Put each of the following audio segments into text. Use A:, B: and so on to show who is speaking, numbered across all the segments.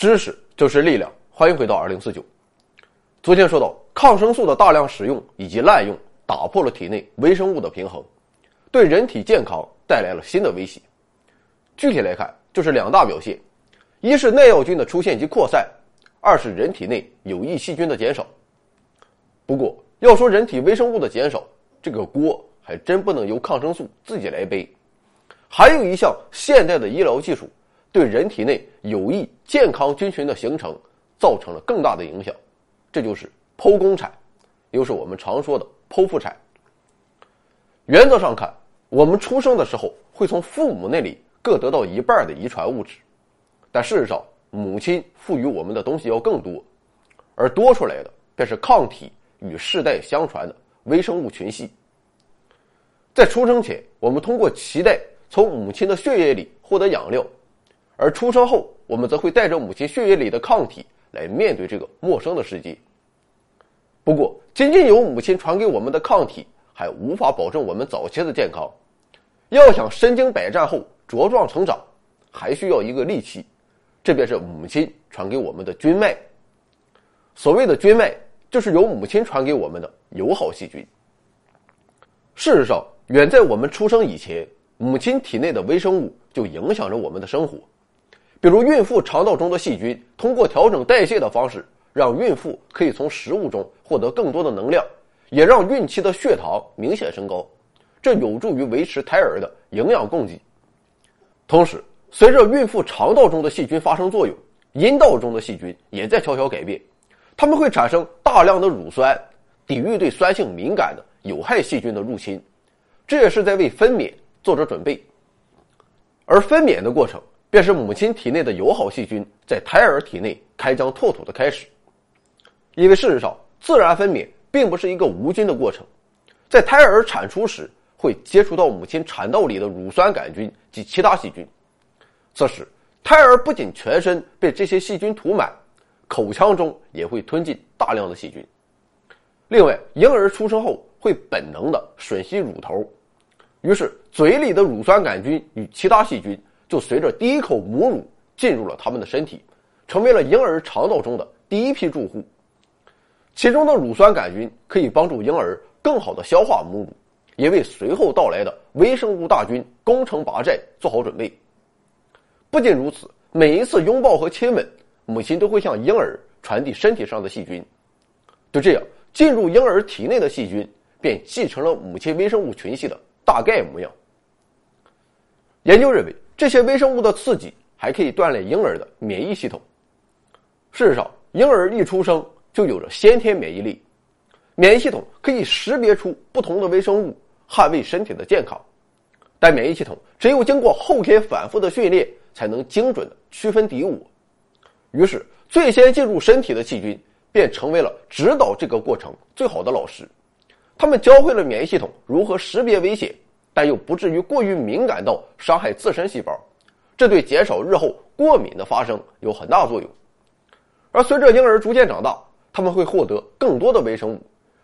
A: 知识就是力量，欢迎回到二零四九。昨天说到抗生素的大量使用以及滥用，打破了体内微生物的平衡，对人体健康带来了新的威胁。具体来看，就是两大表现：一是耐药菌的出现及扩散，二是人体内有益细菌的减少。不过，要说人体微生物的减少，这个锅还真不能由抗生素自己来背，还有一项现代的医疗技术。对人体内有益健康菌群的形成造成了更大的影响，这就是剖宫产，又是我们常说的剖腹产。原则上看，我们出生的时候会从父母那里各得到一半的遗传物质，但事实上，母亲赋予我们的东西要更多，而多出来的便是抗体与世代相传的微生物群系。在出生前，我们通过脐带从母亲的血液里获得养料。而出生后，我们则会带着母亲血液里的抗体来面对这个陌生的世界。不过，仅仅有母亲传给我们的抗体还无法保证我们早期的健康。要想身经百战后茁壮成长，还需要一个利器，这便是母亲传给我们的菌脉。所谓的菌脉，就是由母亲传给我们的友好细菌。事实上，远在我们出生以前，母亲体内的微生物就影响着我们的生活。比如，孕妇肠道中的细菌通过调整代谢的方式，让孕妇可以从食物中获得更多的能量，也让孕期的血糖明显升高，这有助于维持胎儿的营养供给。同时，随着孕妇肠道中的细菌发生作用，阴道中的细菌也在悄悄改变，它们会产生大量的乳酸，抵御对酸性敏感的有害细菌的入侵，这也是在为分娩做着准备。而分娩的过程。便是母亲体内的友好细菌在胎儿体内开疆拓土的开始，因为事实上，自然分娩并不是一个无菌的过程，在胎儿产出时会接触到母亲产道里的乳酸杆菌及其他细菌，此时胎儿不仅全身被这些细菌涂满，口腔中也会吞进大量的细菌。另外，婴儿出生后会本能的吮吸乳头，于是嘴里的乳酸杆菌与其他细菌。就随着第一口母乳进入了他们的身体，成为了婴儿肠道中的第一批住户。其中的乳酸杆菌可以帮助婴儿更好的消化母乳，也为随后到来的微生物大军攻城拔寨做好准备。不仅如此，每一次拥抱和亲吻，母亲都会向婴儿传递身体上的细菌。就这样，进入婴儿体内的细菌便继承了母亲微生物群系的大概模样。研究认为。这些微生物的刺激还可以锻炼婴儿的免疫系统。事实上，婴儿一出生就有着先天免疫力，免疫系统可以识别出不同的微生物，捍卫身体的健康。但免疫系统只有经过后天反复的训练，才能精准的区分敌我。于是，最先进入身体的细菌便成为了指导这个过程最好的老师。他们教会了免疫系统如何识别危险。但又不至于过于敏感到伤害自身细胞，这对减少日后过敏的发生有很大作用。而随着婴儿逐渐长大，他们会获得更多的微生物，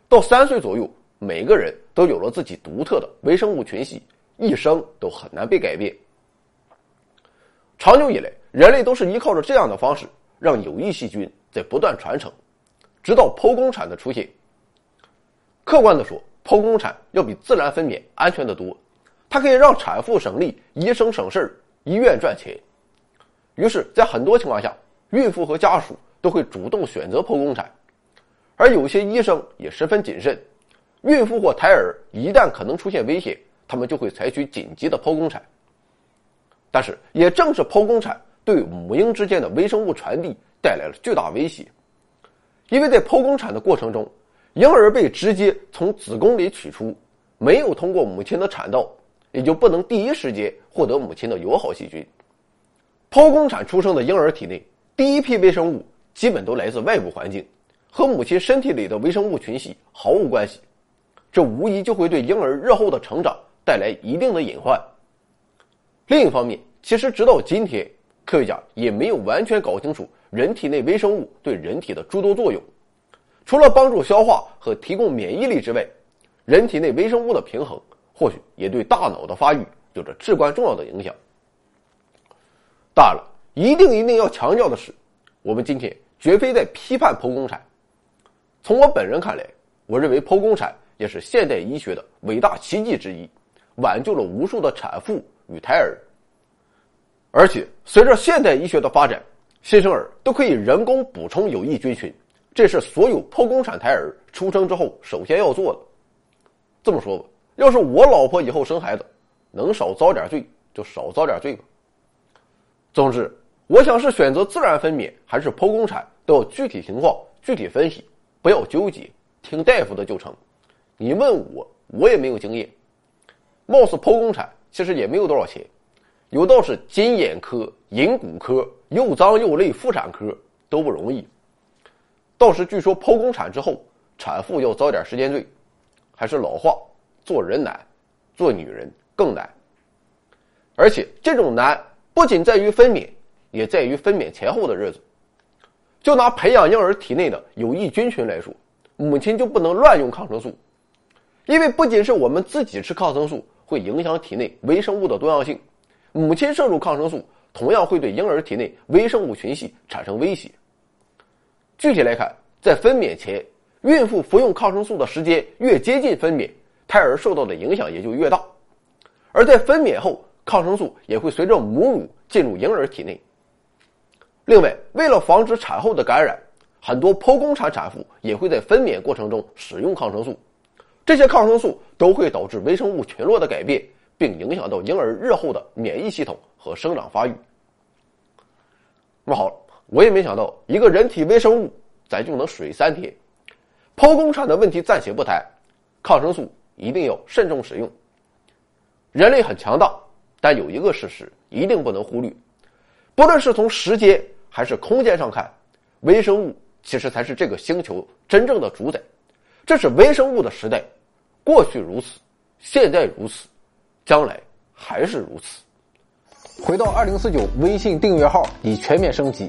A: 到三岁左右，每个人都有了自己独特的微生物群系，一生都很难被改变。长久以来，人类都是依靠着这样的方式，让有益细菌在不断传承，直到剖宫产的出现。客观的说。剖宫产要比自然分娩安全的多，它可以让产妇省力，医生省事儿，医院赚钱。于是，在很多情况下，孕妇和家属都会主动选择剖宫产，而有些医生也十分谨慎。孕妇或胎儿一旦可能出现危险，他们就会采取紧急的剖宫产。但是，也正是剖宫产对母婴之间的微生物传递带来了巨大威胁，因为在剖宫产的过程中。婴儿被直接从子宫里取出，没有通过母亲的产道，也就不能第一时间获得母亲的友好细菌。剖宫产出生的婴儿体内第一批微生物基本都来自外部环境，和母亲身体里的微生物群系毫无关系，这无疑就会对婴儿日后的成长带来一定的隐患。另一方面，其实直到今天，科学家也没有完全搞清楚人体内微生物对人体的诸多作用。除了帮助消化和提供免疫力之外，人体内微生物的平衡或许也对大脑的发育有着至关重要的影响。当然了，一定一定要强调的是，我们今天绝非在批判剖宫产。从我本人看来，我认为剖宫产也是现代医学的伟大奇迹之一，挽救了无数的产妇与胎儿。而且，随着现代医学的发展，新生儿都可以人工补充有益菌群，这是所有剖宫产胎儿出生之后首先要做的。这么说吧，要是我老婆以后生孩子，能少遭点罪就少遭点罪吧。总之，我想是选择自然分娩还是剖宫产，都要具体情况具体分析，不要纠结，听大夫的就成。你问我，我也没有经验。貌似剖宫产其实也没有多少钱。有道是金眼科、银骨科、又脏又累妇产科都不容易。倒是据说剖宫产之后，产妇要遭点时间罪。还是老话，做人难，做女人更难。而且这种难不仅在于分娩，也在于分娩前后的日子。就拿培养婴儿体内的有益菌群来说，母亲就不能乱用抗生素，因为不仅是我们自己吃抗生素会影响体内微生物的多样性。母亲摄入抗生素，同样会对婴儿体内微生物群系产生威胁。具体来看，在分娩前，孕妇服用抗生素的时间越接近分娩，胎儿受到的影响也就越大；而在分娩后，抗生素也会随着母乳进入婴儿体内。另外，为了防止产后的感染，很多剖宫产产妇也会在分娩过程中使用抗生素，这些抗生素都会导致微生物群落的改变。并影响到婴儿日后的免疫系统和生长发育。那么好了，我也没想到一个人体微生物咱就能水三天。剖宫产的问题暂且不谈，抗生素一定要慎重使用。人类很强大，但有一个事实一定不能忽略：不论是从时间还是空间上看，微生物其实才是这个星球真正的主宰。这是微生物的时代，过去如此，现在如此。将来还是如此。回到二零四九微信订阅号已全面升级，